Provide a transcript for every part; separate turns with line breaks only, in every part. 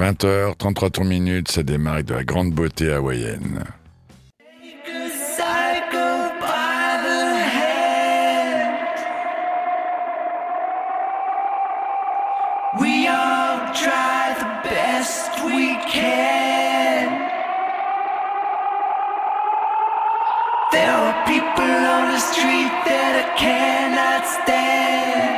20h, 33 tours minutes, ça démarre de la grande beauté hawaïenne.
There are people on the street that I cannot stand.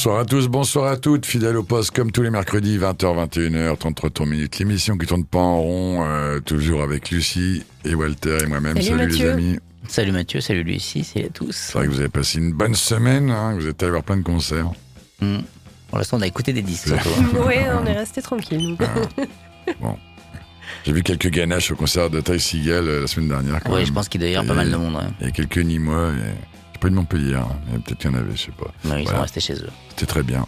Bonsoir à tous, bonsoir à toutes, fidèles au poste comme tous les mercredis, 20h, 21h, 33 tours minutes. L'émission qui tourne pas en rond, euh, toujours avec Lucie et Walter et moi-même.
Salut,
les
Mathieu.
amis.
Salut Mathieu, salut Lucie, salut à tous.
C'est vrai que vous avez passé une bonne semaine, hein, vous êtes allé voir plein de concerts.
Hmm. Pour l'instant, on a écouté des disques.
Ouais, on est resté tranquille. nous.
J'ai vu quelques ganaches au concert de Ty Seagal euh, la semaine dernière.
Oui, je pense qu'il doit y avoir pas mal de monde. ouais.
Il y a quelques Nîmois, et... pas eu de Montpellier, hein, mais peut-être qu'il y en avait, je sais pas.
Ouais, ils
Voilà.
sont restés chez eux.
C'était très bien.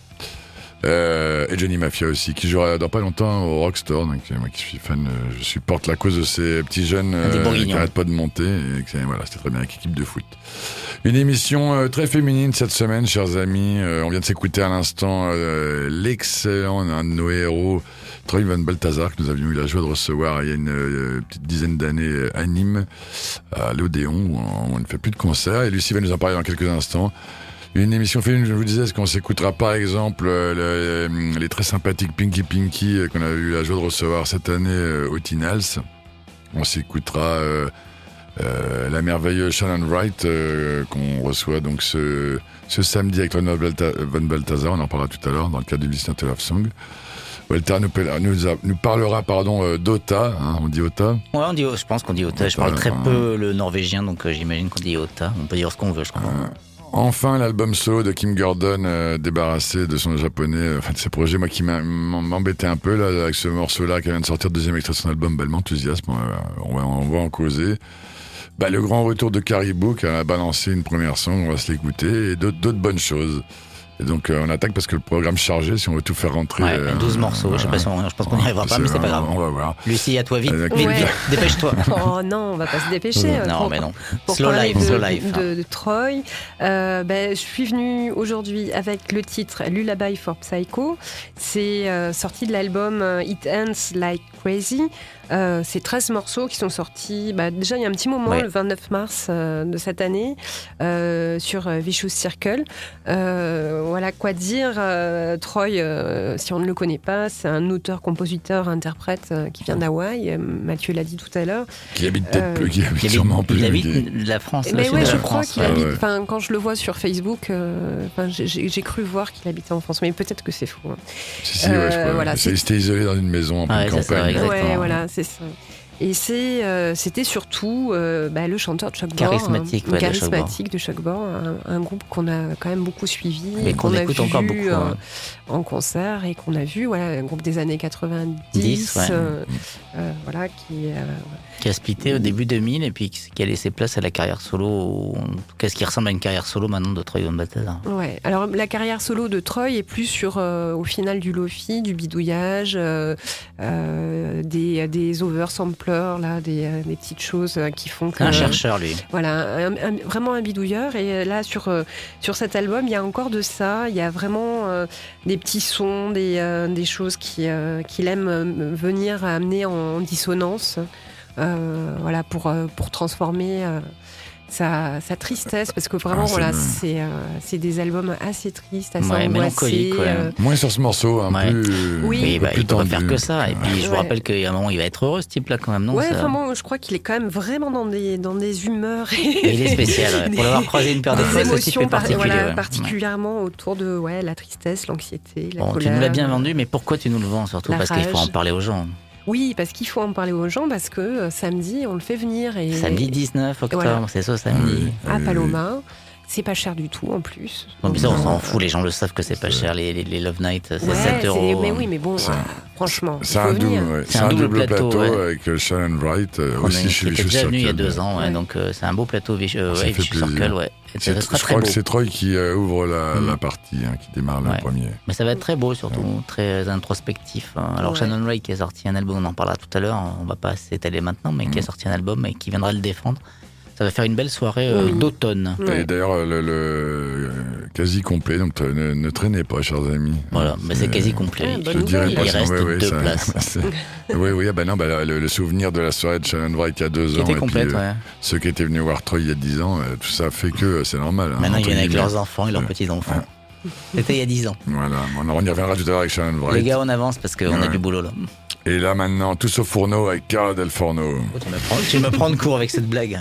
Euh, et Johnny Mafia aussi, qui jouera dans pas longtemps au Rockstore. Donc, euh, moi qui suis fan, euh, je supporte la cause de ces petits jeunes euh, qui n'arrêtent pas de monter. Et voilà, c'était très bien avec équipe de foot. Une émission euh, très féminine cette semaine, chers amis. On vient de s'écouter à l'instant l'excellent, un de nos héros, Troy Van Balthazar, que nous avions eu la joie de recevoir il y a une euh, petite dizaine d'années euh, à Nîmes, à l'Odéon, où on, ne fait plus de concerts. Et Lucie va nous en parler dans quelques instants. Une émission féminine, je vous disais, est-ce qu'on s'écoutera par exemple euh, le- les très sympathiques Pinky Pinky euh, qu'on a eu la joie de recevoir cette année euh, au Tinals? On s'écoutera euh, euh, la merveilleuse Shannon Wright euh, qu'on reçoit donc ce, ce samedi avec Van Balthazar. On en parlera tout à l'heure dans le cadre du Listener to Love Song. Walter nous, pa- nous, a- nous parlera pardon euh, d'Ota, hein, on dit Ota.
Ouais, on dit, je pense qu'on dit Ota. Je parle très peu le norvégien, donc euh, j'imagine qu'on dit Ota. On peut dire ce qu'on veut, je crois.
Enfin, l'album solo de Kim Gordon, euh, débarrassé de son japonais, euh, enfin de ses projets, moi qui m'embêtait un peu là avec ce morceau-là qui vient de sortir, deuxième extrait de son album, bah, elle m'enthousiasme. On va, on en causer. Bah, le grand retour de Caribou qui a balancé une première song, on va se l'écouter, et d'autres bonnes choses. Et donc euh, on attaque parce que le programme est chargé, si on veut tout faire rentrer.
Ouais,
euh,
12 morceaux, je sais pas si on- je pense qu'on n'y arrivera pas, mais c'est pas grave.
On va voir.
Lucie, à toi vite.
Euh,
Vite,
Ouais.
vite, dépêche-toi.
Oh non, on va pas se dépêcher. euh,
non,
pour-
mais non.
Pour
Slow life,
de,
slow life.
de, de Troy, euh, ben, je suis venue aujourd'hui avec le titre Lullaby for Psycho. C'est euh, sorti de l'album euh, It Ends Like Crazy. Euh, c'est 13 morceaux qui sont sortis bah, déjà il y a un petit moment,
Ouais.
le 29 mars euh, de cette année, euh, sur Vicious Circle. Euh, voilà quoi dire. euh, Troy, euh, si on ne le connaît pas, c'est un auteur, compositeur, interprète euh, qui vient d'Hawaï. Mathieu l'a dit tout à l'heure.
Qui habite peut-être plus, qui habite sûrement plus.
il habite la France.
Mais
sud
ouais,
de
je crois qu'il
ouais.
ouais.
habite.
ouais.
Enfin, quand je le vois sur Facebook, euh, j'ai- cru voir qu'il habitait en France, mais peut-être que c'est faux. hein.
Si, si, ouais, je crois.
voilà,
C'était isolé dans une maison en pleine
Ouais,
campagne.
Exactement.
Ouais, voilà, c'est ça. Et c'est, euh, c'était surtout euh, bah, le chanteur de Chuck Bord,
Charismatique,
hein,
ouais,
charismatique de Chuck Bord, un, un groupe qu'on a quand même beaucoup suivi
Et
et
qu'on
a
écoute
vu
encore beaucoup,
euh,
hein.
En concert et qu'on a vu, voilà, un groupe des années 90,
10, ouais.
euh, euh, voilà, qui, euh,
Qui a splitté au début 2000 et puis qui a laissé place à la carrière solo, ou en tout cas ce qui ressemble à une carrière solo maintenant de Troy Van Batista.
Ouais, alors la carrière solo de Troy est plus sur, euh, au final, du lofi, du bidouillage, euh, euh, des, des oversamplers, là, des, euh, des petites choses euh, qui font que.
Un chercheur, lui.
Voilà, un- un- vraiment un bidouilleur. Et là, sur, euh, sur cet album, il y a encore de ça. Il y a vraiment euh, des petits sons, des, euh, choses euh, qu'il aime euh, venir amener en dissonance. voilà, pour, transformer sa, sa tristesse. Parce que vraiment,
Ah, c'est
voilà, c'est, euh, c'est des albums assez tristes, assez
Ouais,
angoissés.
mélancoliques, ouais.
euh,
Moins sur ce morceau, un
Ouais.
peu.
Oui.
bah,
plus
il peut pas faire que ça. Et puis je vous rappelle qu'il y a un moment, il va être heureux, ce type-là, quand même, non
ouais,
ça-
vraiment, je crois qu'il est quand même vraiment dans des, dans des humeurs.
Il est spécial. ouais. Pour l'avoir croisé une paire de
des
fois, ce type
par-
particulier.
voilà,
ouais.
particulièrement autour de ouais, la tristesse, l'anxiété, la
Bon, tu nous l'as bien vendu, mais pourquoi tu nous le vends surtout? Parce qu'il faut en parler aux gens.
Oui, parce qu'il faut en parler aux gens parce que euh, samedi, on le fait venir. Et,
Samedi 19 octobre,
Voilà.
c'est ça, samedi.
À Paloma. C'est pas cher du tout en plus.
Bon, ça, on s'en fout, les gens le savent que c'est pas cher, les, les, les Love Night, c'est
ouais,
7
c'est-
euros.
Mais oui, mais bon,
C'est-
euh, franchement,
C'est un, ouais.
Un
un
double
double
plateau,
plateau,
ouais.
avec euh, Shannon Wright, euh, aussi chez Vicious
déjà venu il y a
Circle.
deux ans, ouais,
Ouais.
donc euh, c'est un beau plateau, Vicious
ça
ouais,
fait
Vicious
plaisir.
Circle, ouais. Ça
Je crois
beau.
que c'est Troy qui euh, ouvre la,
Mm.
la partie, hein, qui démarre le premier.
Mais ça va être très beau, surtout, très introspectif. hein. Alors
Ouais.
Shannon Wright qui a sorti un album, on en parlera tout à l'heure, on va pas s'étaler maintenant, mais qui
Mm.
a sorti un album et qui viendra le défendre. Ça va faire une belle soirée euh,
Oui.
d'automne.
Et d'ailleurs, le, le- euh, quasi complet, donc euh, ne, ne traînez pas, chers amis.
Voilà, mais c'est quasi complet.
Ouais,
Je te dirais pas
Il reste
ouais, ouais,
deux
ça-
places.
oui, oui, ah ben non, bah, le, le souvenir de la soirée de Shannon Wright il y a deux
Qui
ans,
était
et puis,
complète,
euh,
ouais.
ceux qui étaient venus voir Troy il y a dix ans, euh, tout ça fait que c'est normal. hein,
Maintenant, ils viennent avec leurs enfants et leurs
Ouais.
petits-enfants. C'était il y a 10 ans.
Voilà, on y reviendra tout à l'heure avec Shannon
Les
Wright.
gars, on avance parce qu'on a du boulot là.
Et là maintenant, tous au fourneau avec Cara Del Forno.
Tu, me prends, tu me prends de court avec cette blague.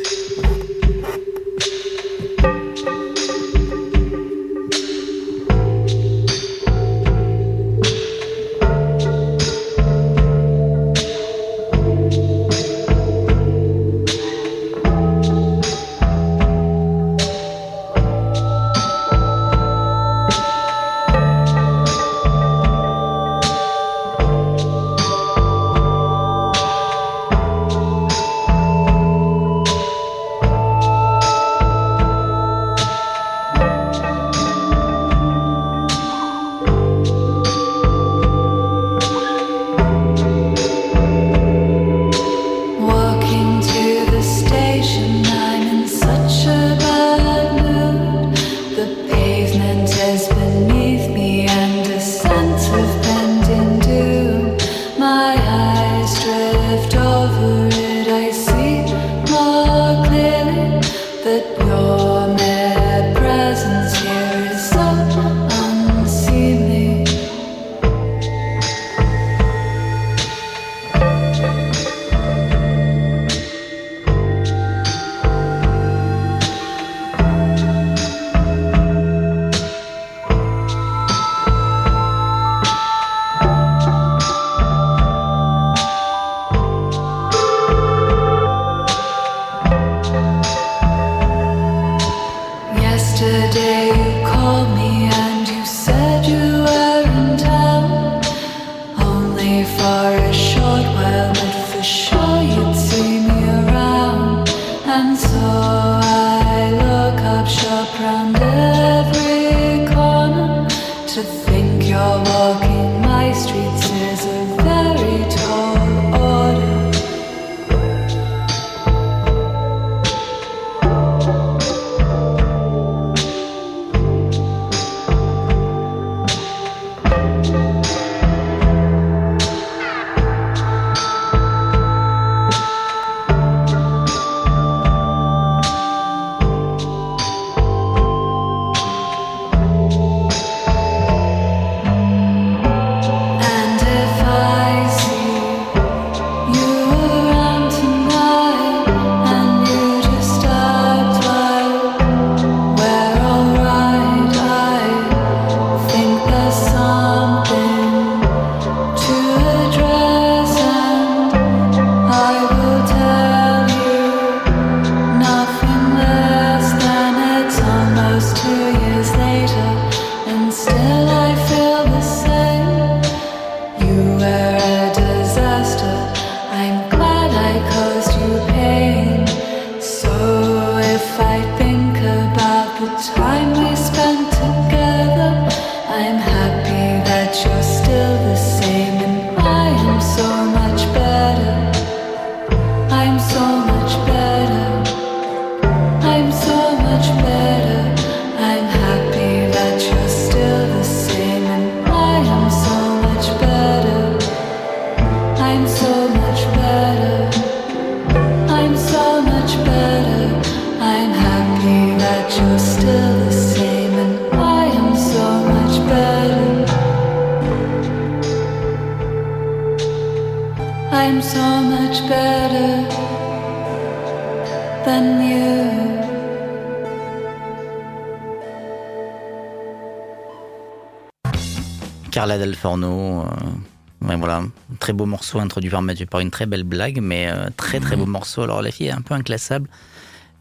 Forno. euh, ouais, voilà, un très beau morceau introduit par Mathieu par une très belle blague, mais euh, très très beau morceau. Alors la fille est un peu inclassable.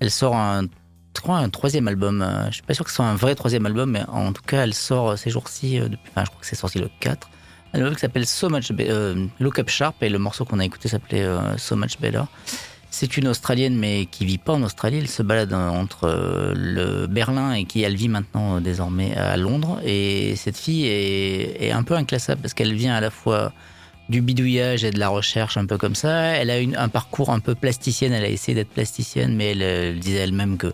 Elle sort un, troisième album. euh, je suis pas sûr que ce soit un vrai troisième album, mais en tout cas, elle sort euh, ces jours-ci. euh, depuis, enfin, je crois que c'est sorti le 4. Un album qui s'appelle So Much Look Up Sharp et le morceau qu'on a écouté s'appelait So Much Better. C'est une Australienne mais qui vit pas en Australie. Elle se balade euh, entre euh, le Berlin et qui elle vit maintenant euh, désormais à Londres. Et cette fille est, un peu inclassable parce qu'elle vient à la fois du bidouillage et de la recherche un peu comme ça. Elle a une, un parcours un peu plasticienne. Elle a essayé d'être plasticienne, mais elle, elle disait elle-même que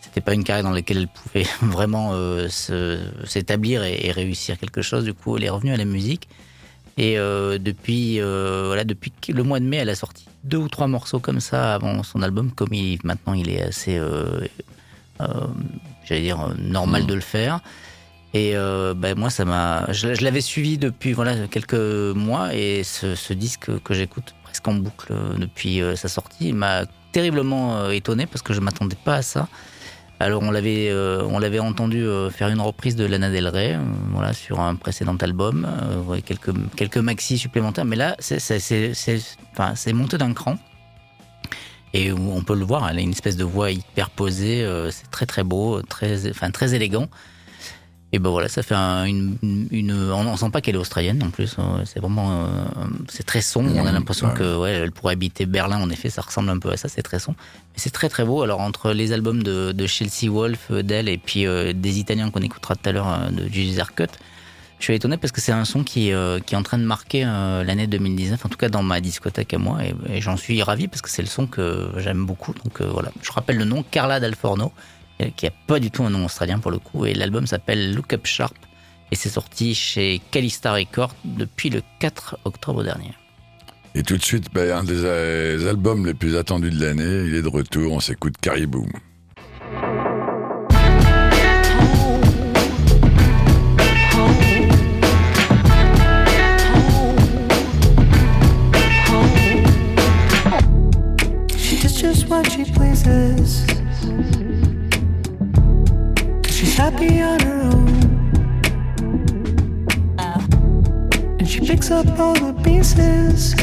c'était pas une carrière dans laquelle elle pouvait vraiment euh, s'établir et, et réussir quelque chose. Du coup, elle est revenue à la musique. Et euh, depuis, euh, voilà, depuis le mois de mai, elle a sorti deux ou trois morceaux comme ça avant son album. Comme il, maintenant, il est assez, euh, j'allais dire, normal de le faire. Et ben, moi, ça m'a. Je, je l'avais suivi depuis voilà quelques mois et ce, ce disque que j'écoute presque en boucle depuis sa sortie m'a terriblement étonné parce que je m'attendais pas à ça. Alors on l'avait euh, on l'avait entendu euh, faire une reprise de Lana Del Rey, euh, voilà sur un précédent album, quelques quelques maxi supplémentaires, mais là c'est c'est monté d'un cran. Et on peut le voir, elle a une espèce de voix hyper posée, c'est très très beau, très enfin très élégant. Et ben voilà, ça fait un- une, une, on, sent pas qu'elle est australienne en plus. euh, C'est vraiment, euh, c'est très sombre. On a l'impression
ouais.
que ouais, elle pourrait habiter Berlin. En effet, ça ressemble un peu à ça. C'est très sombre, mais c'est très très beau. Alors entre les albums de, de Chelsea Wolf, euh, d'elle, et puis euh, des Italiens qu'on écoutera tout à l'heure de Gigi Zerkut, je suis étonné parce que c'est un son qui, euh, qui est en train de marquer euh, l'année 2019, en tout cas dans ma discothèque à moi, et, et j'en suis ravi parce que c'est le son que j'aime beaucoup. Donc euh, voilà, je rappelle le nom, Carla Dalforno, qui a pas du tout un nom australien pour le coup, et l'album s'appelle Look Up Sharp, et c'est sorti chez Calista Records depuis le 4 octobre dernier.
Et tout de suite, ben, un des euh, albums les plus attendus de l'année, il est de retour, on s'écoute Caribou.
She does just what she pleases. She's happy on her own. Uh. And she picks up all the pieces.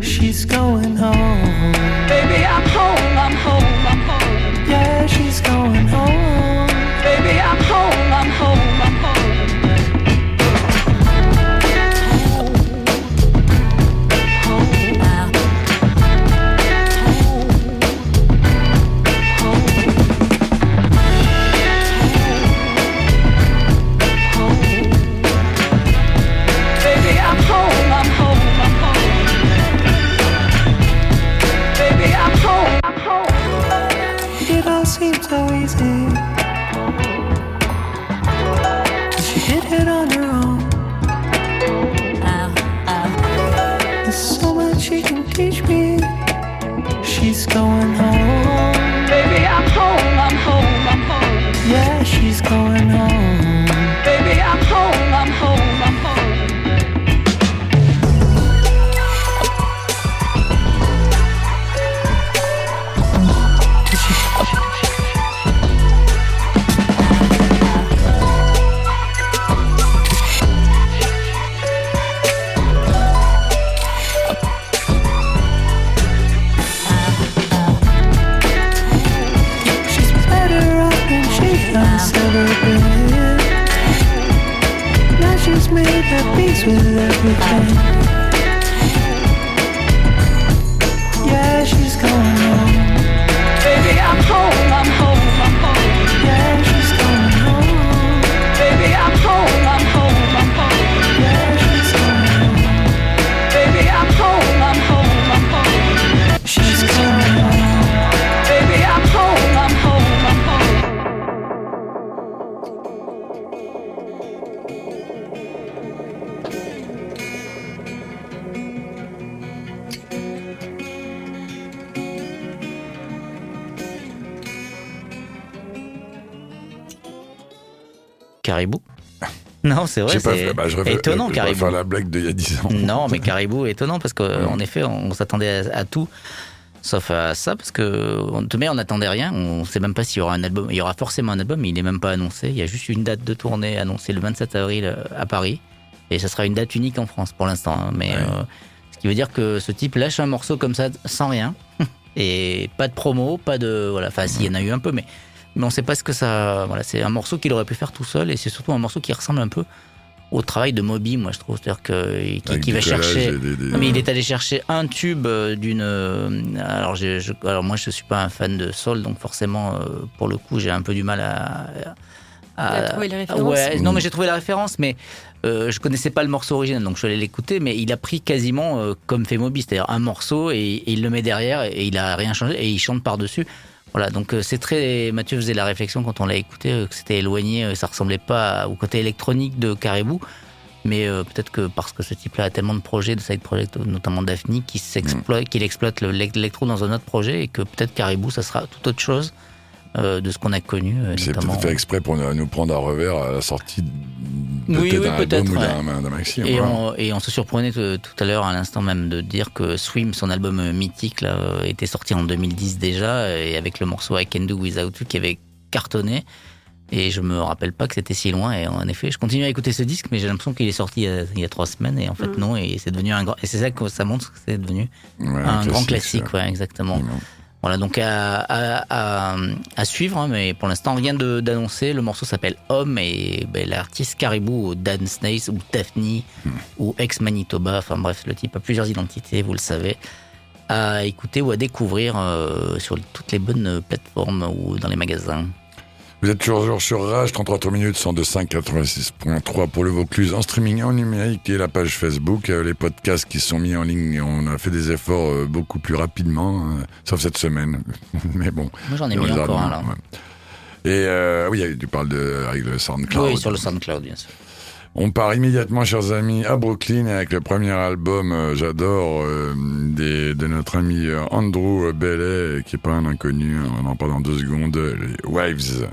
She's going home.
Baby, I'm home, I'm home, I'm home.
Yeah, she's going home.
Baby, I'm home, I'm
Non, c'est vrai,
pas
c'est
bah,
étonnant,
je
Caribou.
faire la blague d'il y a 10 ans.
Non, mais Caribou est étonnant parce qu'en effet, on s'attendait à, à tout, sauf à ça, parce que de on n'attendait rien. On sait même pas s'il y aura un album. Il y aura forcément un album, mais il n'est même pas annoncé. Il y a juste une date de tournée annoncée le 27 avril euh, à Paris, et ça sera une date unique en France pour l'instant. hein. Mais
Ouais.
euh, ce qui veut dire que ce type lâche un morceau comme ça sans rien, et pas de promo, pas de voilà. Enfin, s'il y en a eu un peu, mais mais on sait pas ce que ça. Voilà, c'est un morceau qu'il aurait pu faire tout seul, et c'est surtout un morceau qui ressemble un peu au travail de Moby, moi je trouve, c'est-à-dire que qui, qui va chercher.
et des- des-
Non, mais il est allé chercher un tube euh, d'une. euh, Alors, je, alors moi, je suis pas un fan de soul, donc forcément, euh, pour le coup, j'ai un peu du mal à. à-
À trouver les références.
Ouais, non, mais j'ai trouvé la référence, mais euh, je connaissais pas le morceau original, donc je suis allé l'écouter, mais il a pris quasiment euh, comme fait Moby, c'est-à-dire un morceau et, et il le met derrière et il a rien changé et il chante par dessus. Voilà, donc euh, c'est très. Mathieu faisait la réflexion quand on l'a écouté euh, que c'était éloigné, euh, ça ressemblait pas au côté électronique de Caribou. Mais peut-être que parce que ce type-là a tellement de projets, de side projects, notamment Daphne, qui s'exploite, qu'il exploite le- l'électro dans un autre projet et que peut-être Caribou, ça sera tout autre chose euh, de ce qu'on a connu, euh,
C'est peut-être fait exprès pour nous prendre à revers à la sortie de
Oui,
peut-être
oui,
d'un
peut-être,
album ou d'un maxi.
Et
voilà.
on, et on se surprenait tout, tout à l'heure, à l'instant même, de dire que Swim, son album euh, mythique, là, euh, était sorti en 2010 déjà, et avec le morceau I Can Do Without You qui avait cartonné. Et je me rappelle pas que c'était si loin. Et en effet, je continue à écouter ce disque, mais j'ai l'impression qu'il est sorti il y, a, il y a trois semaines. Et en fait, non. Et c'est devenu un grand. Et c'est ça que ça montre que c'est devenu
Ouais,
un grand
classique,
classique, ouais, exactement. Voilà, donc à, suivre, hein, mais pour l'instant rien d'annoncé. Le morceau s'appelle Homme et ben, l'artiste Caribou, Dan Snaith ou Daphne ou ex Manitoba, enfin bref, le type a plusieurs identités, vous le savez, à écouter ou à découvrir euh, sur toutes les bonnes plateformes ou dans les magasins.
Vous êtes toujours sur Rage, 33 minutes, 102.5, 86.3 pour le Vaucluse en streaming en numérique et la page Facebook, euh, les podcasts qui sont mis en ligne. On a fait des efforts euh, beaucoup plus rapidement, euh, sauf cette semaine. Mais bon.
Moi j'en ai mis encore un là.
ouais. Et euh, oui, tu parles de, avec le SoundCloud.
Oui, sur le SoundCloud, bien sûr.
On part immédiatement, chers amis, à Brooklyn avec le premier album, euh, j'adore, euh, de notre ami euh, Andrew Bellet, qui est pas un inconnu, hein, on en parle dans deux secondes, les Waves.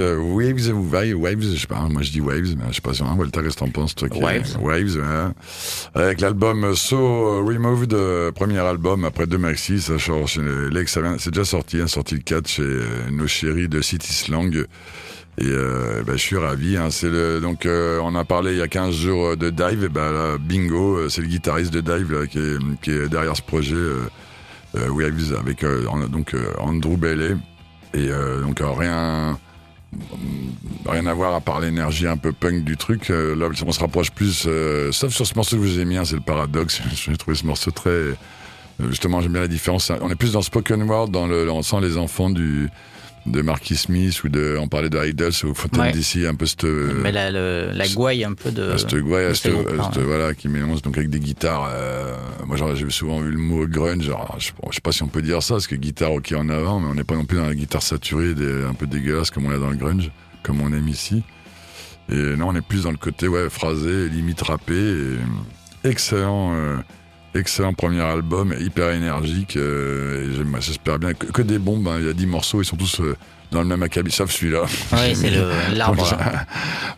Waves, euh, Waves ou Waves, je sais pas, moi je dis Waves, mais je sais pas si hein, Walter, qu'est-ce que t'en penses, toi qui
Waves.
Waves, ouais. Avec l'album So Removed, euh, premier album après deux maxi, ça sort chez Lex, c'est déjà sorti, hein, sorti le 4 chez euh, nos chéris de City Slang. Et euh, ben, je suis ravi. Hein, c'est le, donc euh, on a parlé il y a 15 jours de Dive. Et là, bingo, c'est le guitariste de Dive là, qui, est, qui est derrière ce projet euh, Waves avec donc Andrew Bailey. Et donc rien rien à voir à part l'énergie un peu punk du truc. Euh, là, on se rapproche plus, euh, sauf sur ce morceau que vous ai mis, c'est le paradoxe. J'ai trouvé ce morceau très. euh, Justement, j'aime bien la différence. On est plus dans spoken word, dans le, on sent les enfants du de Marquis Smith ou de, on parlait de Idols ou Fontaine
Ouais.
d'ici, un peu cette,
Mais la, le- la gouaille un peu de.
à cette, ouais, à
de
cette-
groupes,
cette- voilà, qui mélange donc avec des guitares. euh, moi, j'ai souvent vu le mot grunge. Alors, je, je sais pas si on peut dire ça, parce que guitare ok en avant, mais on n'est pas non plus dans la guitare saturée, des, un peu dégueulasse comme on est dans le grunge, comme on aime ici. Et non, on est plus dans le côté ouais, phrasé, limite rappé. Et, excellent, euh, excellent premier album, hyper énergique. euh, J'espère bien que, que des bombes. hein. Il y a 10 morceaux, ils sont tous euh, dans le même acabit, sauf celui-là.
Oui, c'est l'arbre.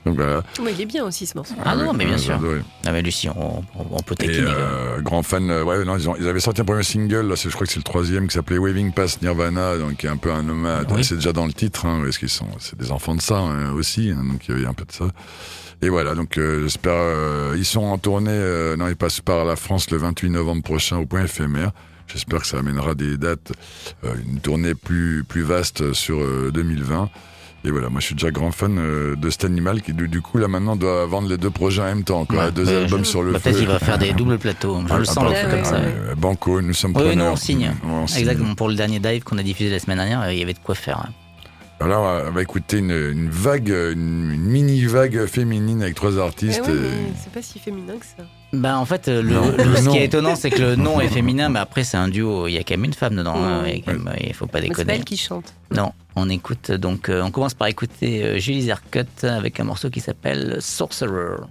donc voilà.
Mais il est bien aussi ce morceau.
Ah non, mais bien sûr.
adoré.
Ah, mais Lucie, on, on- peut
Et
taquiner.
euh, grand fan, euh, ouais, non, ils, ont- ils avaient sorti un premier single, là, je crois que c'est le troisième, qui s'appelait Waving Past Nirvana, donc qui est un peu un hommage,
Oui.
c'est déjà dans le titre, hein, parce qu'ils sont, c'est des enfants de ça hein, aussi, hein, donc il y a un peu de ça. Et voilà, donc euh, j'espère, euh, ils sont en tournée, euh, non, ils passent par la France le 28 novembre prochain au point éphémère. J'espère que ça amènera des dates, euh, une tournée plus plus vaste sur euh, 2020. Et voilà, moi je suis déjà grand fan euh, de cet animal qui du, du coup là maintenant doit vendre les deux projets en même temps, quoi,
Ouais.
deux albums
je-
sur le
bah,
feu.
Peut-être qu'il va faire des doubles plateaux. Je
Ah,
le
ah,
sens, le truc
ouais,
comme ça.
ouais.
Banco, nous sommes
Oui,
preneurs.
nous, on signe.
Ouais, on signe.
Exactement. Pour le dernier dive qu'on a diffusé la semaine dernière, il y avait de quoi faire. hein.
Alors, on va écouter une, une vague, une, une mini vague féminine avec trois
Eh
artistes.
ouais,
et-
mais c'est pas si féminin que ça.
Ben, en fait, euh, le, ce qui est étonnant, c'est que le nom est féminin, mais après, c'est un duo. Il y a quand même une femme dedans. hein.
Ouais.
Il faut pas
C'est pas
déconner.
elle qui chante.
Non, on écoute. Donc, euh, on commence par écouter euh, Julie Zerkut avec un morceau qui s'appelle. Sorcerer.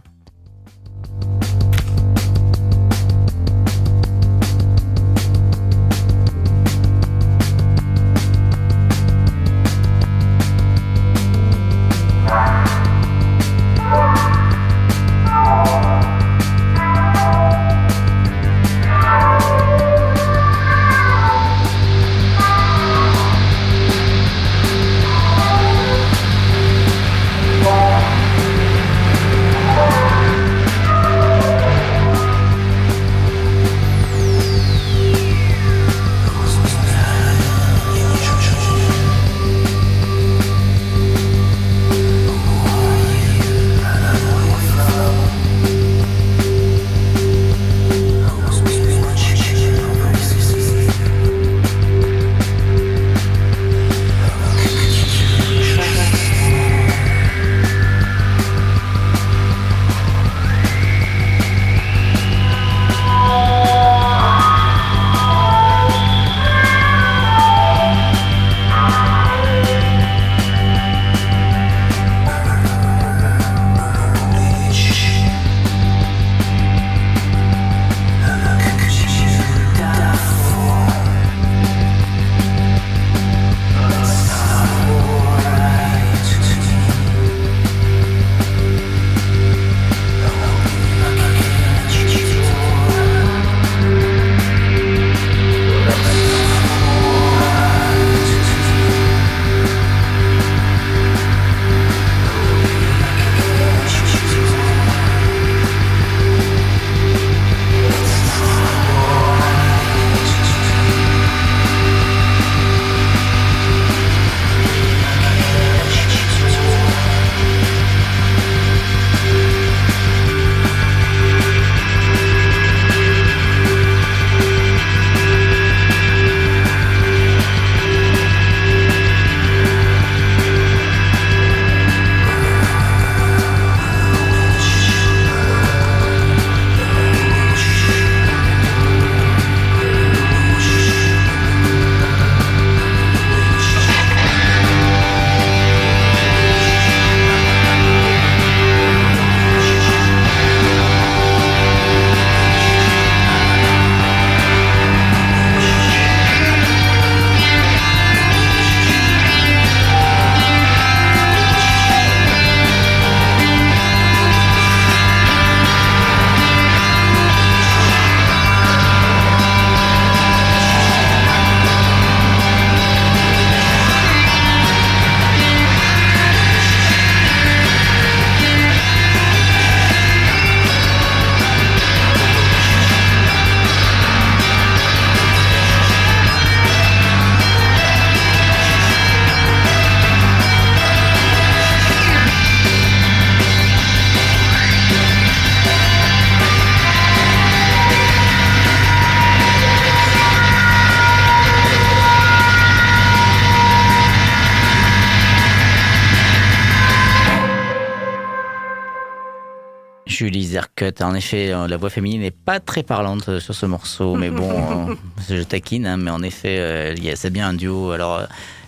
Zerkut. En effet, euh, la voix féminine n'est pas très parlante euh, sur ce morceau, mais bon, euh, je taquine, hein, mais en effet, c'est bien un duo. Alors,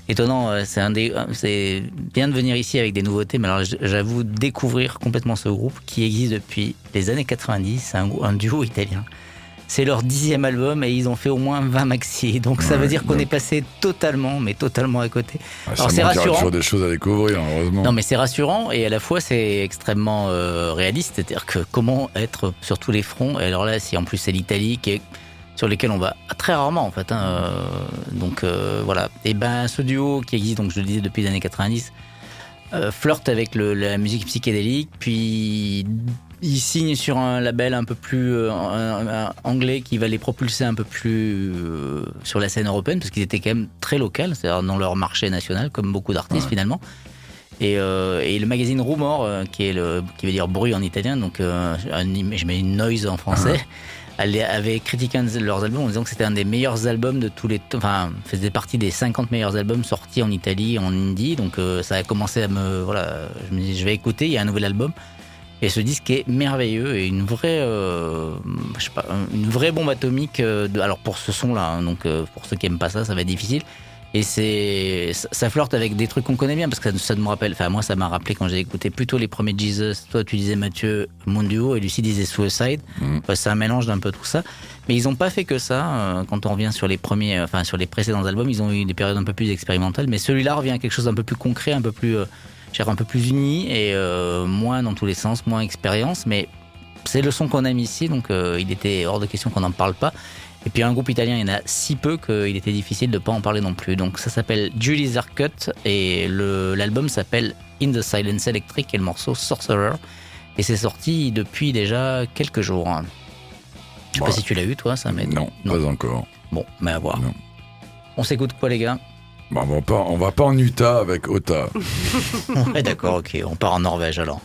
étonnant, c'est un des, c'est bien de venir ici avec des nouveautés, mais alors j'avoue découvrir complètement ce groupe qui existe depuis les années 90, c'est un, un duo italien. C'est leur dixième album et ils ont fait au moins 20 maxi. Donc ça
Ouais,
veut dire qu'on est passé totalement, mais totalement à côté.
Ah,
Alors, c'est rassurant.
toujours des choses à découvrir, heureusement.
Non, mais c'est rassurant et à la fois c'est extrêmement euh, réaliste. C'est-à-dire que comment être sur tous les fronts. Et alors là, si en plus c'est l'Italie qui est sur lesquels on va très rarement en fait. hein, euh, donc euh, voilà. Et ben ce duo qui existe, donc je le disais depuis les années 90, euh, flirte avec le- la musique psychédélique, puis il signe sur un label un peu plus euh, anglais qui va les propulser un peu plus euh, sur la scène européenne parce qu'ils étaient quand même très locaux, c'est-à-dire dans leur marché national comme beaucoup d'artistes
Ouais.
finalement. Et, euh, et le magazine Rumor, qui est le qui veut dire bruit en italien, donc je mets une noise en français, elle avait critiqué un de leurs albums en disant que c'était un des meilleurs albums de tous les temps, enfin faisait partie des 50 meilleurs albums sortis en Italie en indie, donc euh, ça a commencé à me voilà, je me dis je vais écouter, il y a un nouvel album. Et ce disque est merveilleux et une vraie, euh, je sais pas, une vraie bombe atomique. euh, de, alors pour ce son-là, hein, donc euh, pour ceux qui aiment pas ça, ça va être difficile. Et c'est, ça, flirte avec des trucs qu'on connaît bien parce que ça, ça me rappelle. Enfin moi, ça m'a rappelé quand j'ai écouté plutôt les premiers Jesus. Toi, tu disais Mathieu Monduo et Lucie disait Suicide.
Mhm.
Enfin, c'est un mélange d'un peu tout ça. Mais ils ont pas fait que ça. Quand on revient sur les premiers, enfin sur les précédents albums, ils ont eu des périodes un peu plus expérimentales. Mais celui-là revient à quelque chose d'un peu plus concret, un peu plus, euh, dirais, un peu plus uni et euh, moins dans tous les sens, moins expérience. Mais c'est le son qu'on aime ici, donc euh, il était hors de question qu'on n'en parle pas. Et puis un groupe italien, il y en a si peu qu'il était difficile de pas en parler non plus. Donc ça s'appelle Julie Zarkut et l'album s'appelle In the Silence Electric et le morceau Sorcerer. Et c'est sorti depuis déjà quelques jours. Je sais pas si tu l'as eu toi, ça mais
Non, pas encore.
Bon, mais à voir.
Non.
On s'écoute quoi les gars?
Bon, on, va pas, on va pas en Utah avec Ota.
Ouais d'accord, ok, on part en Norvège alors.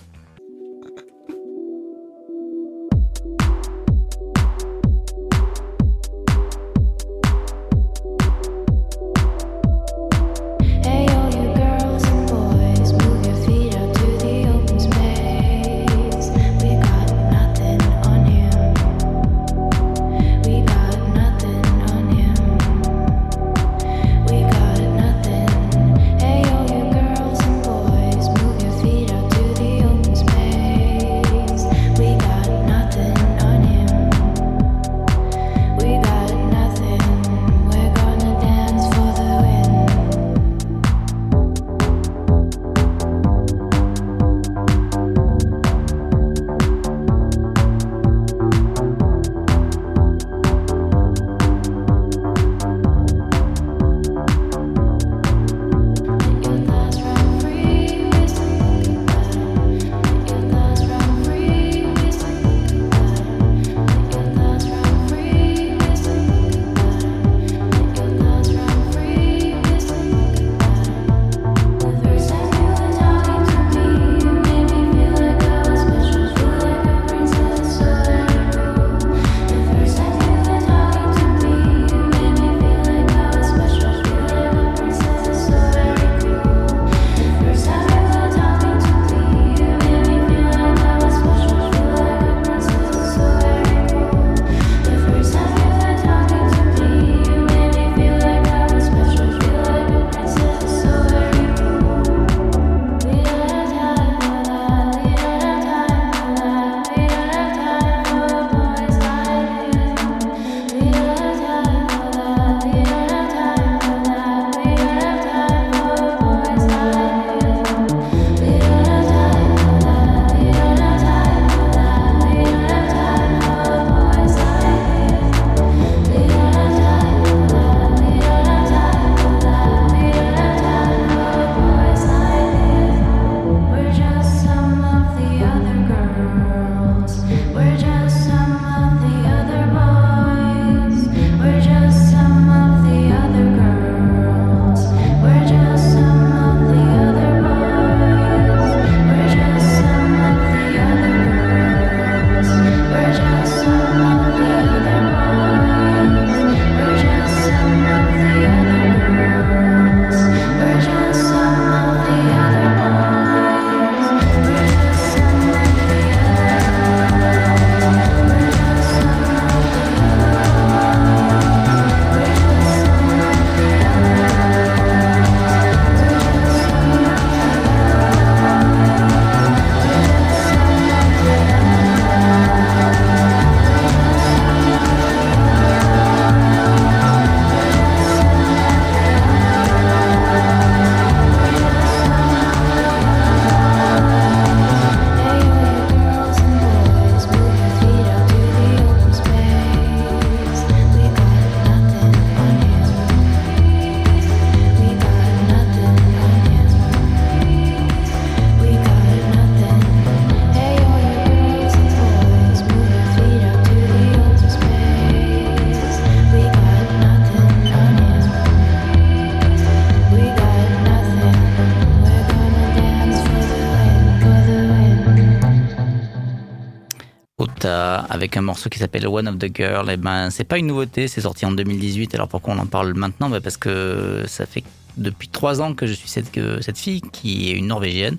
Un morceau qui s'appelle One of the Girl. Et ben, c'est pas une nouveauté, c'est sorti en 2018. Alors pourquoi on en parle maintenant? Ben, Parce que ça fait depuis trois ans que je suis cette, cette fille qui est une Norvégienne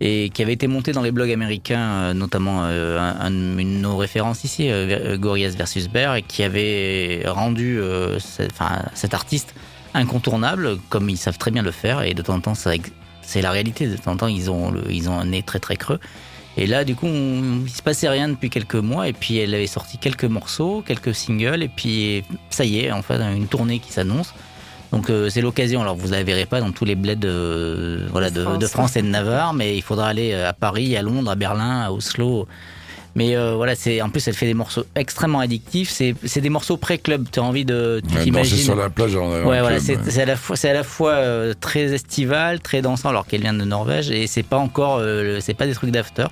et qui avait été montée dans les blogs américains, euh, notamment euh, un, un- une de nos références ici, euh, Ver- Gorillaz versus Bear, et qui avait rendu euh, cet artiste incontournable, comme ils savent très bien le faire, et de temps en temps, c'est la réalité, de temps en temps, ils ont, ils ont un nez très très creux. Et là, du coup, on, il se passait rien depuis quelques mois, et puis elle avait sorti quelques morceaux, quelques singles, et puis ça y est, en fait, une tournée qui s'annonce. Donc euh, c'est l'occasion. Alors vous la verrez pas dans tous les bleds euh, voilà, de,
France.
de France et de Navarre, mais il faudra aller à Paris, à Londres, à Berlin, à Oslo. Mais euh, voilà, c'est en plus elle fait des morceaux extrêmement addictifs. C'est c'est des morceaux pré-club. Tu as envie de tu
Ouais, danser sur la plage en,
Ouais, voilà,
club,
c'est
ouais.
c'est à la fois, c'est à la fois euh, très estival, très dansant, alors qu'elle vient de Norvège, et c'est pas encore, euh, c'est pas des trucs d'after.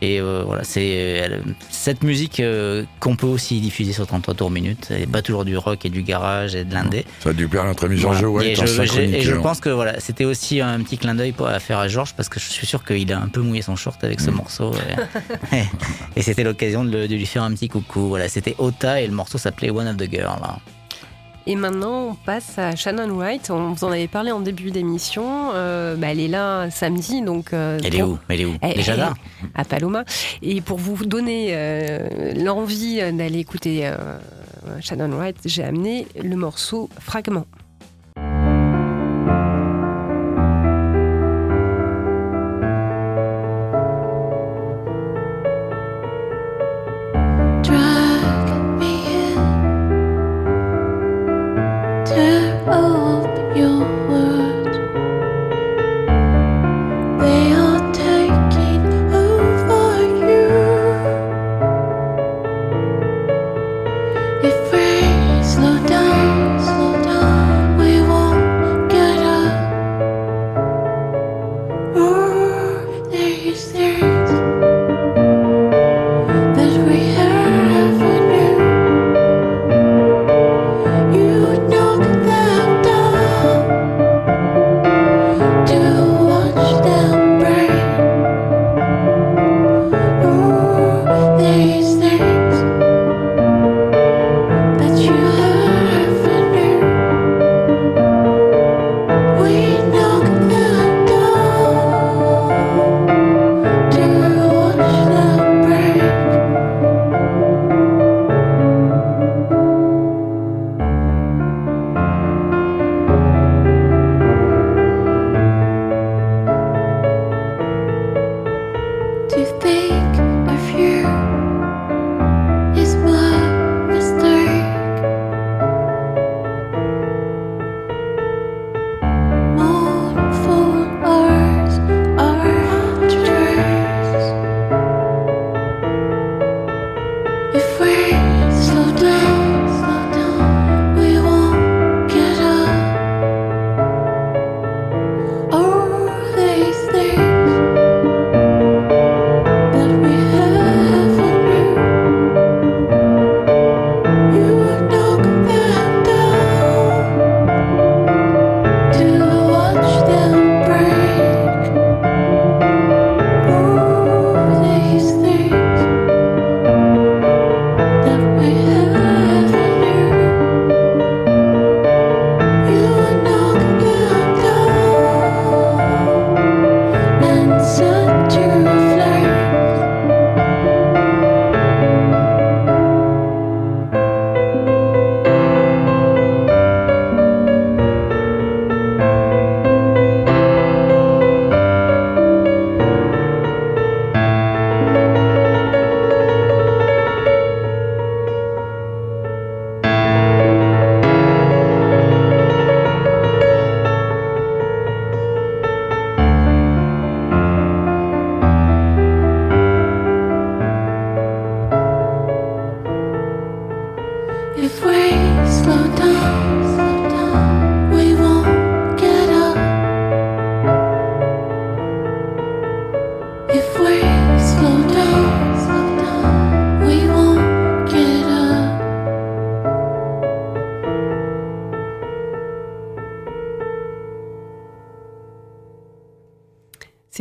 Et euh, voilà, c'est cette musique euh, qu'on peut aussi diffuser sur 33 tours minutes. C'est pas toujours du rock et du garage et de l'indé.
Ça a dû plaire à notre ami Georges
Voilà. et, je, et je
chroniqueur.
pense que voilà, c'était aussi un petit clin d'œil pour- à faire à Georges parce que je suis sûr qu'il a un peu mouillé son short avec
Mm.
ce morceau. Et, et c'était l'occasion de, lui faire un petit coucou. Voilà, c'était Ota et le morceau s'appelait One of the Girls. là.
Et maintenant, on passe à Shannon Wright. On vous en avait parlé en début d'émission. Euh, bah, elle est là samedi, donc. euh,
Elle est
pour-
où? Elle est où?
Elle-
Déjà là?
elle- À Paloma. Et pour vous donner euh, l'envie d'aller écouter Shannon Wright, j'ai amené le morceau Fragment.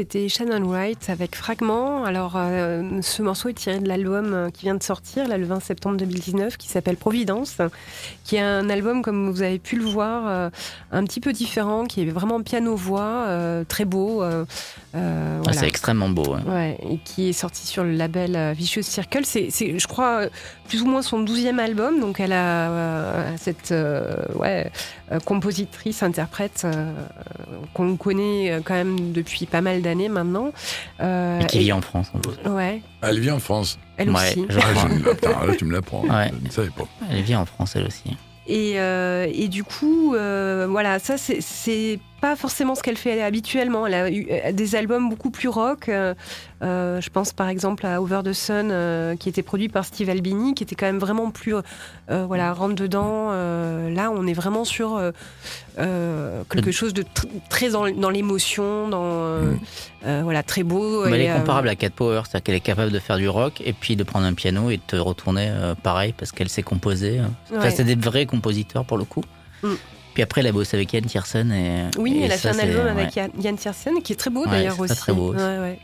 C'était Shannon Wright avec Fragment. Alors, euh, ce morceau est tiré de l'album euh, qui vient de sortir, le 20 septembre 2019, qui s'appelle Providence, qui est un album, comme vous avez pu le voir, euh, un petit peu différent, qui est vraiment piano-voix, euh, très beau. euh, euh,
Ah,
voilà.
C'est extrêmement beau. hein.
Ouais, et qui est sorti sur le label euh, Vicious Circle. C'est, c'est, je crois, plus ou moins son douzième album. Donc, elle a euh, cette euh, ouais, euh, compositrice, interprète euh, qu'on connaît quand même depuis pas mal d'années maintenant. Euh,
Et qui
et-
vit en France. en plus.
Ouais,
Elle vit en France.
Elle
Ouais,
aussi.
je
Ah, ne- Putain, là, tu me l'apprends.
Ouais.
Je ne savais pas.
Elle vit en France, elle aussi.
Et, euh, et du coup, euh, voilà, ça, c'est pas forcément ce qu'elle fait habituellement. Elle a eu euh, des albums beaucoup plus rock. euh, euh, je pense par exemple à Over the Sun, euh, qui était produit par Steve Albini, qui était quand même vraiment plus, euh, voilà, rentre dedans. là, on est vraiment sur quelque chose de tr- très dans, dans l'émotion, dans
Mm.
voilà, très beau.
Mais elle est comparable à Cat Power, c'est-à-dire qu'elle est capable de faire du rock et puis de prendre un piano et de te retourner pareil parce qu'elle sait composer. Enfin, c'est des vrais compositeurs pour le coup.
Mm.
Puis après, elle a bossé avec Yann Tiersen et.
Oui,
et
elle a
ça,
fait un album avec Yann- Yann Tiersen, qui est très beau
Ouais,
d'ailleurs aussi.
très, beau aussi.
Ouais, ouais.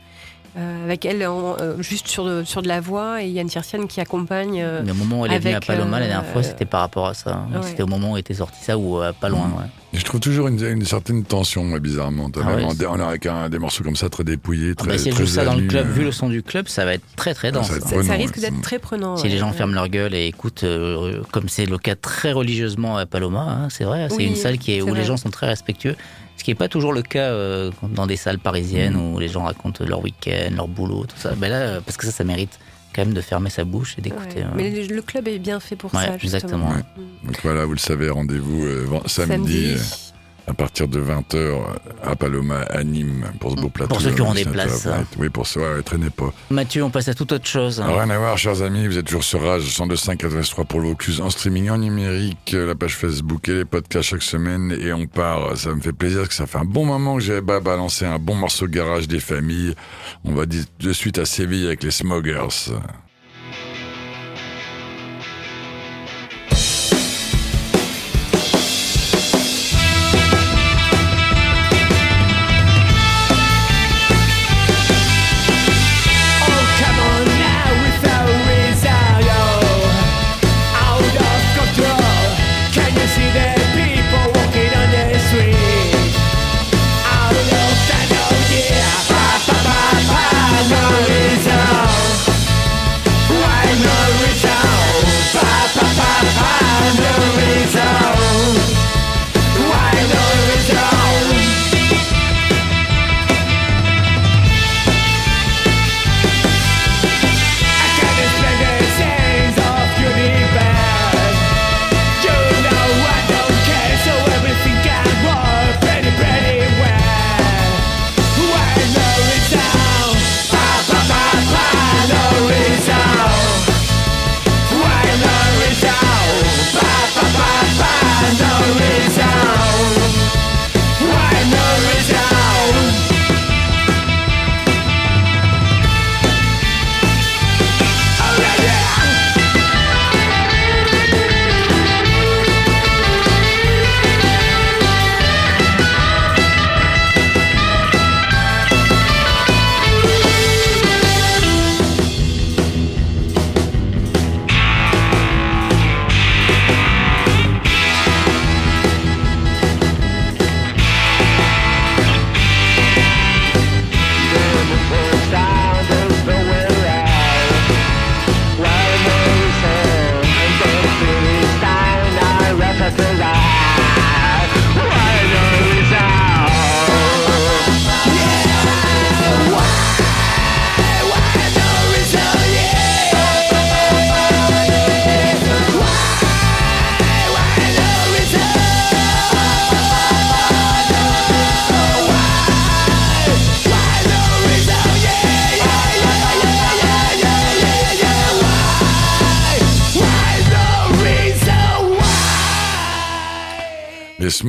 Euh, avec elle en- euh, juste sur de, sur de la voix et Yann Tiersen qui accompagne. euh,
Mais au moment où elle est venue à
avec,
Paloma la dernière
euh,
fois, c'était par rapport à ça.
ouais.
C'était au moment où était sorti ça ou euh, pas loin.
Mm.
ouais.
Et je trouve toujours une, une certaine tension, bizarrement.
Ah
même
ouais,
en- on a avec un, des morceaux comme ça, très dépouillés,
Ah
très.
bah, si elle joue ça dans le club,
euh,
vu le son du club, ça va être très très dense.
ça va être
hein.
ça,
Prenant,
ça risque
ouais.
d'être très prenant.
Si
ouais.
les gens ferment leur gueule et écoutent, euh, comme c'est le cas très religieusement à Paloma, hein, c'est vrai, c'est
Oui,
une salle qui est,
c'est
où les gens sont très respectueux, ce qui n'est pas toujours le cas euh, dans des salles parisiennes où les gens racontent leur week-end, leur boulot, tout ça. Ben là, parce que ça, ça mérite quand même de fermer sa bouche et d'écouter.
Ouais.
euh,
Mais le, le club est bien fait pour
Ouais,
ça, justement.
exactement.
Donc voilà, vous le savez, rendez-vous euh, samedi, euh, à partir de 20h à Paloma, à Nîmes, pour ce beau plateau.
Pour ceux qui auront des places.
Oui, pour ceux, ouais, traînez pas.
Mathieu, on passe à toute autre chose. hein.
Rien à voir, chers amis, vous êtes toujours sur Rage 102.5 3 pour le Vaucluse en streaming, en numérique, la page Facebook et les podcasts chaque semaine. Et on part, ça me fait plaisir parce que ça fait un bon moment que j'ai ba- balancé un bon morceau de garage des familles. On va de suite à Séville avec les Smogers.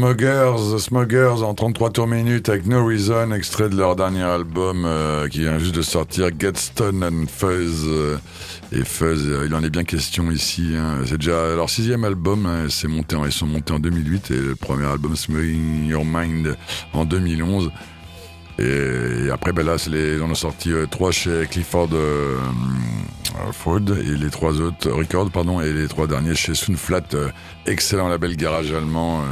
Les Smogers, Smogers en 33 tours minutes avec No Reason, extrait de leur dernier album euh, qui vient juste de sortir, Get Stone and Fuzz. euh, et Fuzz, euh, il en est bien question ici. hein. C'est déjà leur sixième album, hein, c'est monté ils sont montés en 2008 et le premier album, Smoking Your Mind, en 2011.
Et, après, ben là, les, on a sorti trois chez Clifford Ford et les trois autres, euh, Record, pardon, et les trois derniers chez Soundflat, euh, excellent label garage allemand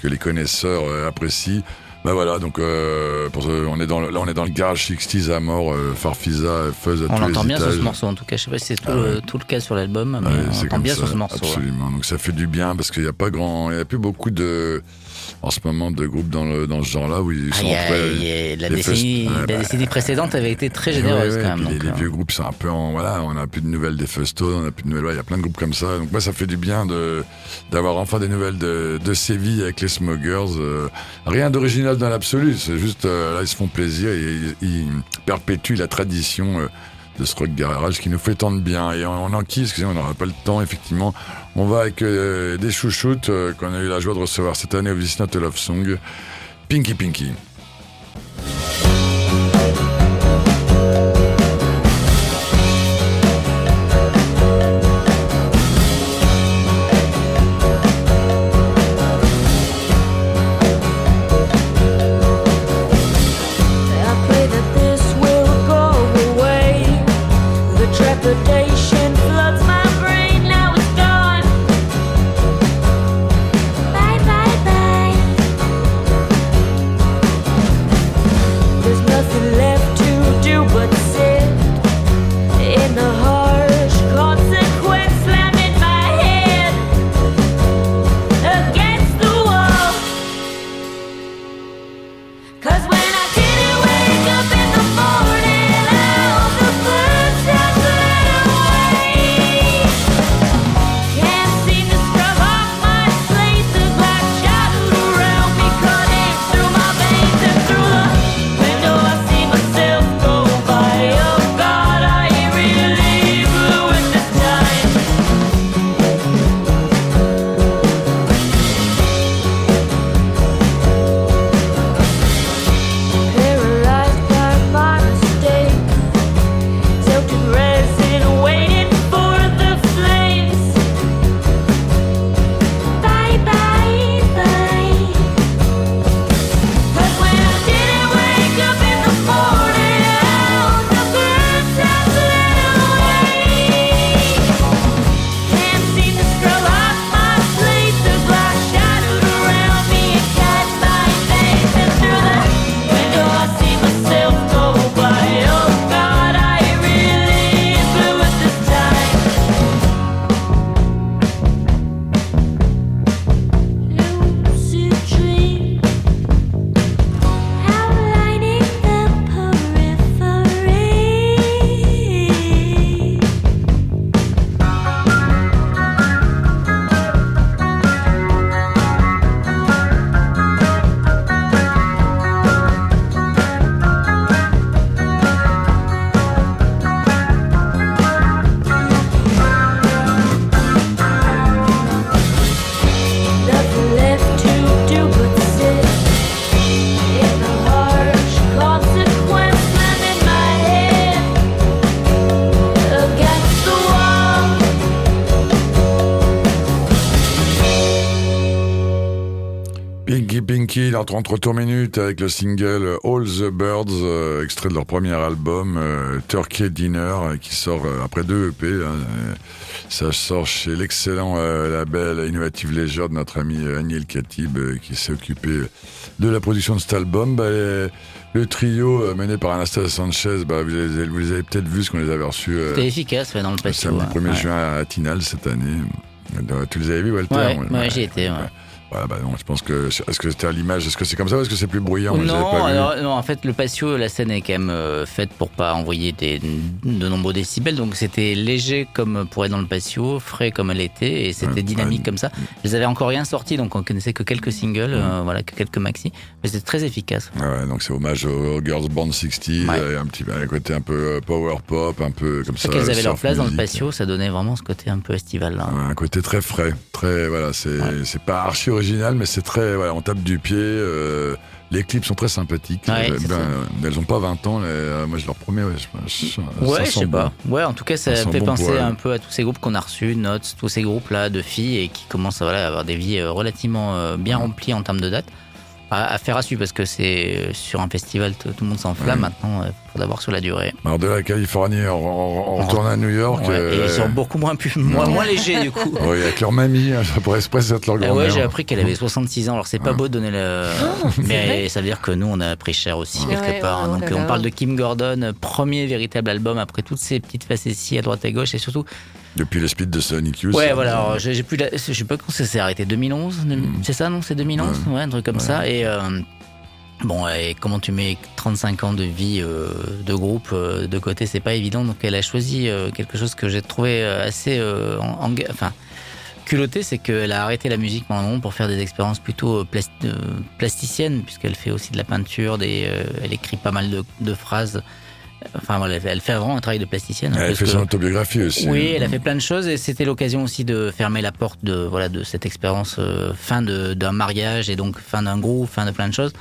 que les connaisseurs euh, apprécient. Ben voilà, donc euh, pour on est dans le, là on est dans le garage 60s à mort, euh, Farfisa, Fuzz à
On
tous
l'entend
les
bien sur ce morceau en tout cas. Je sais pas si c'est tout,
Ah
le,
ouais.
tout le cas sur l'album, mais
Ouais,
on
c'est
entend
comme
bien
ça,
sur ce morceau. ouais.
Absolument. Donc ça fait du bien parce qu'il n'y a pas grand, il n'y a plus beaucoup de, en ce moment, de groupes dans le dans ce genre-là où ils
Ah,
sont
il y a-
après-
il y a- la, décennie,
bah,
décennie précédente avait été très généreuse
ouais,
quand même.
les,
donc,
les
euh,
vieux groupes, c'est un peu en voilà, on n'a plus de nouvelles des Fustone, on n'a plus de nouvelles. ouais, Il y a plein de groupes comme ça. Donc moi, ça fait du bien de d'avoir enfin des nouvelles de, de Séville avec les Smokers. euh, rien d'original dans l'absolu. C'est juste euh, là, ils se font plaisir et ils, ils perpétuent la tradition. De ce rock garage qui nous fait tant de bien et on, on enquille, excusez-moi, on n'aura pas le temps effectivement. On va avec euh, des chouchoutes euh, qu'on a eu la joie de recevoir cette année au This Not a Love Song, Pinky Pinky. 30 retours minutes avec le single All the Birds, euh, extrait de leur premier album euh, Turkey Dinner, euh, qui sort après deux EP. Hein, ça sort chez l'excellent label Innovative Leisure de notre ami Aniel Katib, qui s'est occupé de la production de cet album. Bah, le trio mené par Anastasia Sanchez, bah, vous les, avez peut-être vus, ce qu'on les avait reçus.
C'était efficace ouais, dans le patio.
Samedi 1er juin à Tinal cette année. Tu les avais vus, Walter
Ouais, ouais j'ai été.
Voilà, bah non, je pense que. Est-ce que c'était à l'image Est-ce que c'est comme ça ou est-ce que c'est plus bruyant
Non,
pas vu.
alors, non, en fait, le patio, la scène est quand même euh, faite pour pas envoyer des, de nombreux décibels. Donc, c'était léger comme pour être dans le patio, frais comme elle était, et c'était
Ouais,
dynamique
ouais.
comme ça. Ils avaient encore rien sorti, donc on connaissait que quelques singles, euh, voilà, que quelques maxi. Mais c'était très efficace.
Ouais, ouais, donc c'est hommage aux, Girls Band 60,
Ouais.
euh, un petit un côté un peu power pop, un peu comme ça.
qu'elles avaient leur place dans le patio, ça donnait vraiment ce côté un peu estival. Là.
Ouais, un côté très frais, très voilà, c'est c'est pas archi original, mais c'est très voilà, on tape du pied. euh, les clips sont très sympathiques.
Ouais,
Euh, ben, euh, elles ont pas 20 ans, moi je leur promets. Ouais, je,
Ouais, sais
bon.
pas. Ouais, en tout cas, ça, fait
bon
penser un peu à tous ces groupes qu'on a reçus, Notes, tous ces groupes-là de filles et qui commencent voilà, à avoir des vies relativement bien remplies en termes de dates. À, à faire à suivre parce que c'est sur un festival, tout, tout le monde s'enflamme. Maintenant, faut d'abord sur la durée.
Alors de la Californie, on, on- on retourne à New York.
Ouais,
euh,
et ils sont beaucoup moins, pu- moins, moins légers du coup.
ouais, avec leur mamie, hein, ça pourrait presque être leur
Ah
grand-mère.
ouais, j'ai appris qu'elle avait 66 ans. Alors c'est pas beau de donner le. mais
vrai
ça veut dire que nous on a pris cher aussi
Ouais,
quelque
ouais,
part.
oh
Donc on parle de Kim Gordon, premier véritable album après toutes ces petites facéties à droite et gauche et surtout.
Depuis les splits de Sonic Youth.
Ouais, voilà. alors, j'ai plus. la- Je sais pas quand ça s'est arrêté. 2011. C'est ça, non? C'est 2011. Ouais. un truc comme
Ouais.
ça. Et euh, bon, et comment tu mets 35 ans de vie euh, de groupe euh, de côté, c'est pas évident. Donc elle a choisi euh, quelque chose que j'ai trouvé euh, assez, euh, en, en- enfin. culotté, c'est qu'elle a arrêté la musique pendant pour faire des expériences plutôt euh, plas- plasticiennes, puisqu'elle fait aussi de la peinture, des, euh, elle écrit pas mal de, de phrases. Enfin voilà, elle- fait vraiment un travail de plasticienne. un
Elle fait
que-
son autobiographie aussi.
oui, elle a fait plein de choses et c'était l'occasion aussi de fermer la porte de voilà de cette expérience euh, fin d'un mariage et donc fin d'un groupe, fin de plein de choses.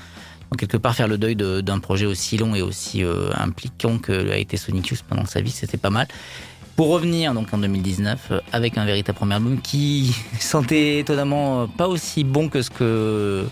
Donc quelque part faire le deuil de- d'un projet aussi long et aussi euh, impliquant que a été Sonic Youth pendant sa vie, c'était pas mal. Pour revenir donc en 2019 euh, avec un véritable premier album qui sentait étonnamment euh, pas aussi bon que ce que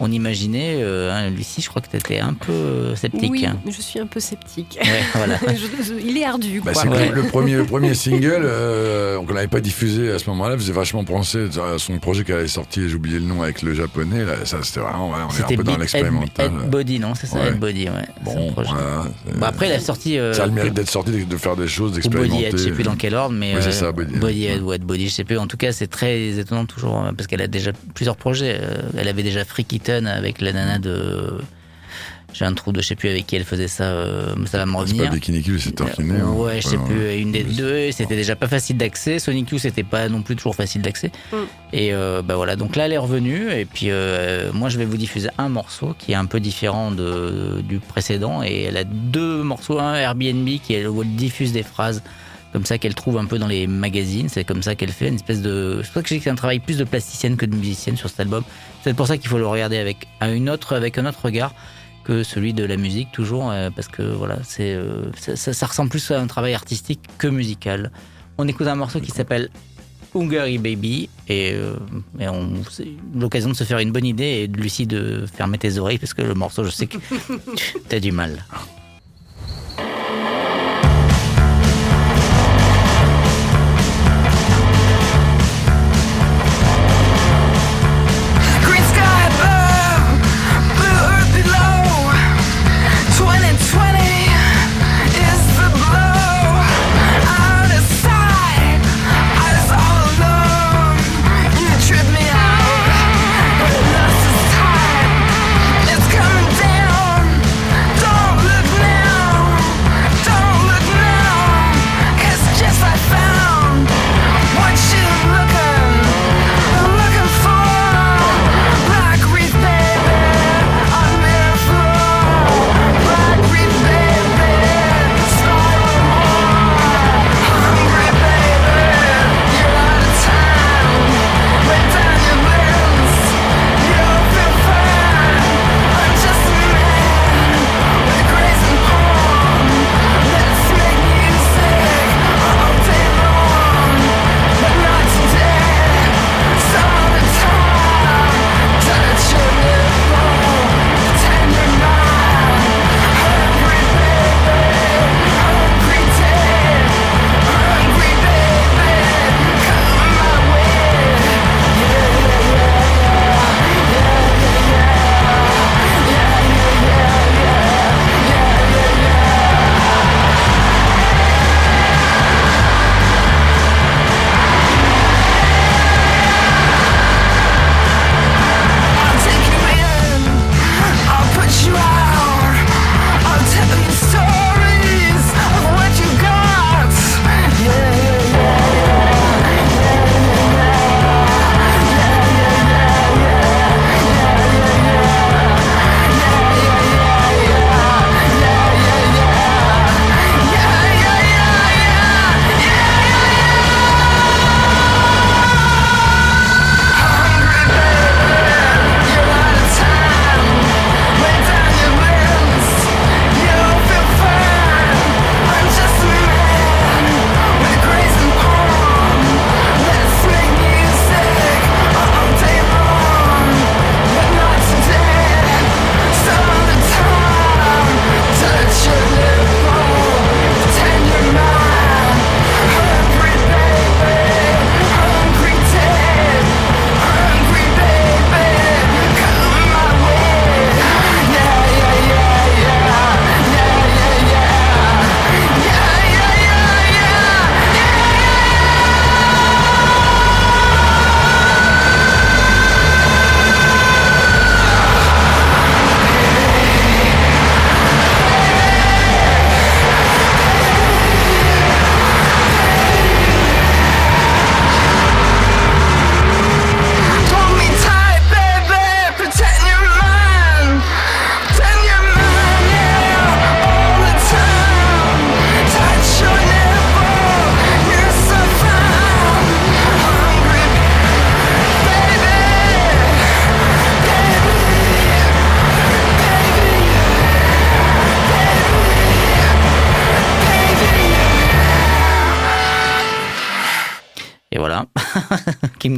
on imaginait. Euh, hein, Lucie, je crois que tu étais un peu euh, sceptique.
Oui,
hein.
je suis un peu sceptique.
Ouais, voilà.
Je- je- il est ardu.
Bah, c'est
Ouais.
le premier, le premier single, euh, qu'on n'avait pas diffusé à ce moment-là, faisait vachement penser à son projet qu'elle avait sorti, j'ai oublié le nom, avec le japonais. Là, ça, c'était vraiment, voilà, on est un peu dans l'expérimental.
Body, non C'est ça,
Ouais.
Body, ouais.
Bon,
projet.
voilà,
Bon, après, elle a sorti. euh,
ça a le mérite d'être sorti, de- faire des choses, d'expérimenter.
Body Head, je sais plus dans quel ordre, mais
c'est
euh,
ça, Body Head.
Head ou Head Body, je sais plus. En tout cas, c'est très étonnant toujours euh, parce qu'elle a déjà plusieurs projets. Elle avait déjà Free Avec la nana de. J'ai un trou de je sais plus avec qui elle faisait ça, euh, mais ça va me
C'est
revenir.
pas Bikini Kill, c'est Torquiné. hein.
Ouais, je sais
Ouais,
plus, une des deux. C'était déjà pas facile d'accès. Sonic Youth, c'était pas non plus toujours facile d'accès.
Mm.
Et euh, bah voilà, donc là, elle est revenue. Et puis, euh, moi, je vais vous diffuser un morceau qui est un peu différent de, du précédent. Et elle a deux morceaux. Un Airbnb qui elle, où elle diffuse des phrases comme ça qu'elle trouve un peu dans les magazines. C'est comme ça qu'elle fait une espèce de. Je dis que c'est un travail plus de plasticienne que de musicienne sur cet album. C'est pour ça qu'il faut le regarder avec à une autre, avec un autre regard que celui de la musique toujours euh, parce que voilà c'est euh, ça, ça- ça ressemble plus à un travail artistique que musical. On écoute un morceau qui s'appelle Hungary Baby et, euh, et on c'est l'occasion de se faire une bonne idée et Lucie de fermer tes oreilles parce que le morceau je sais que t'as du mal.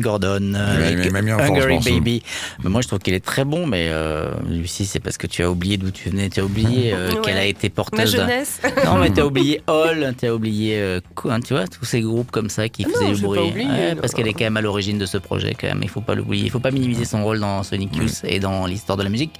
Gordon, euh,
Ouais,
avec
m'a
Hungry
morceau.
Baby. Mais moi, je trouve qu'il est très bon, mais euh, Lucie, c'est parce que tu as oublié d'où tu venais. Tu as oublié euh,
Ouais.
qu'elle a été
Ma
porteuse d'un-
jeunesse.
Non, mais t'as oublié Hall, t'as oublié, euh, quoi, hein, tu vois, tous ces groupes comme ça qui
Ah non,
faisaient du bruit.
pas oublié,
Ouais,
non.
parce qu'elle est quand même à l'origine de ce projet, quand même. Il faut pas l'oublier. Il faut pas minimiser son rôle dans Sonic Youth et dans l'histoire de la musique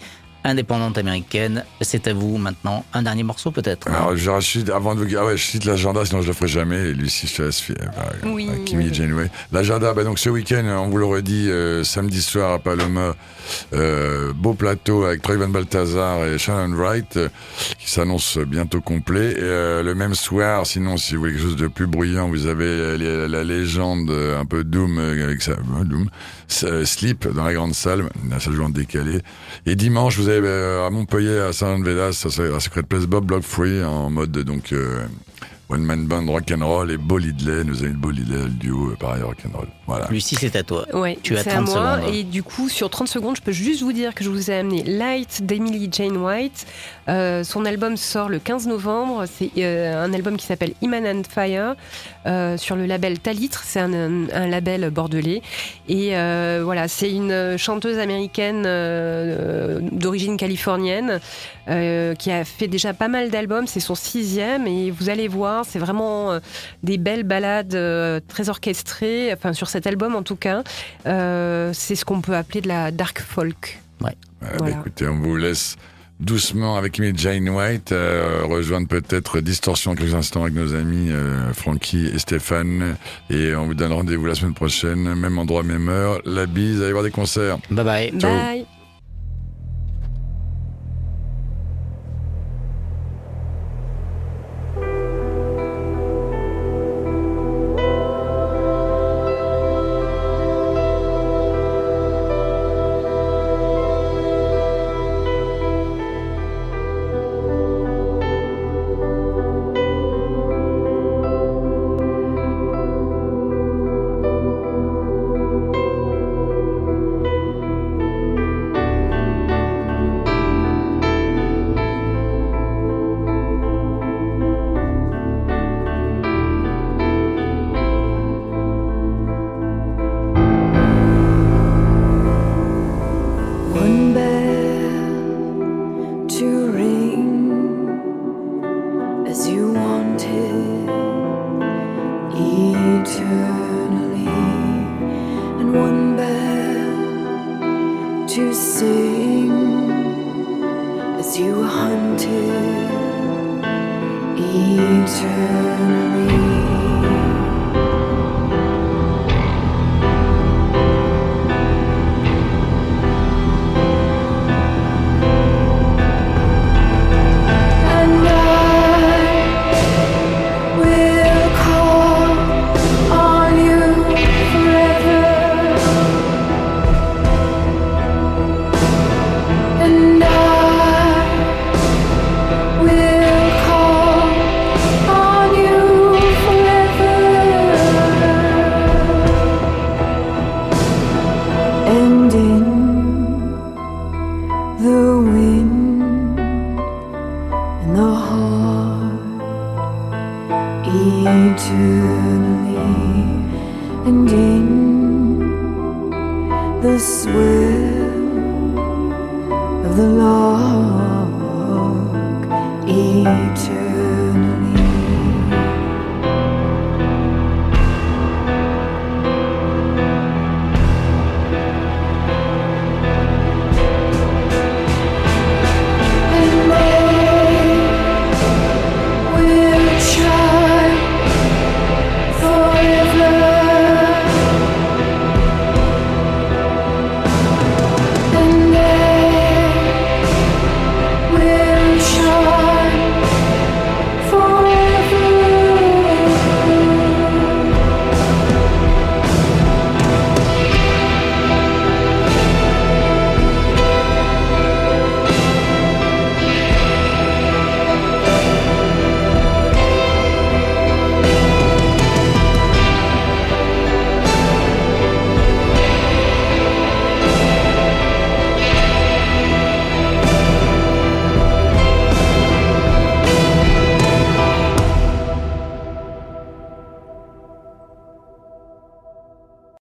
indépendante américaine. C'est à vous maintenant. Un dernier morceau peut-être.
Alors, je rachète, avant de vous ah ouais, je cite l'agenda, sinon je le ferai jamais. Et Lucie, je te laisse. Bah,
Oui,
bah, Kimi. Janeway. L'agenda, bah, donc ce week-end, on vous le redit, euh, samedi soir à Paloma, euh, beau plateau avec Troy Van Balthazar et Shannon Wright, euh, qui s'annonce bientôt complet. Et, euh, le même soir, sinon, si vous voulez quelque chose de plus bruyant, vous avez la légende un peu Doom, avec sa, Doom, Sleep dans la grande salle, la salle jouante décalée. Et dimanche, vous avez à Montpellier, à Saint-Vedas, à Secret Place Bob Block Free, en mode donc one man band rock and roll et Bolidley, nos amis de Bolidley, le duo euh, pareil rock and roll. Voilà.
Lucie, c'est à toi.
Ouais,
Tu as
c'est à
30
moi.
secondes.
Et du coup, sur 30 secondes, je peux juste vous dire que je vous ai amené Light d'Emily Jane White. Euh, son album sort le 15 novembre. C'est euh, un album qui s'appelle Immanent Fire euh, sur le label Talitre. C'est un, un- un label bordelais. Et euh, voilà, c'est une chanteuse américaine euh, d'origine californienne euh, qui a fait déjà pas mal d'albums. C'est son sixième. Et vous allez voir, c'est vraiment des belles ballades euh, très orchestrées. Enfin, sur cet album en tout cas. Euh, c'est ce qu'on peut appeler de la dark folk.
Euh, bah,
Voilà.
écoutez, on vous laisse doucement avec Amy Jane White, euh, rejoindre peut-être Distorsion en quelques instants avec nos amis euh, Francky et Stéphane. Et on vous donne rendez-vous la semaine prochaine, même endroit, même heure. La bise, allez voir des concerts.
Bye bye.
Ciao.
Bye.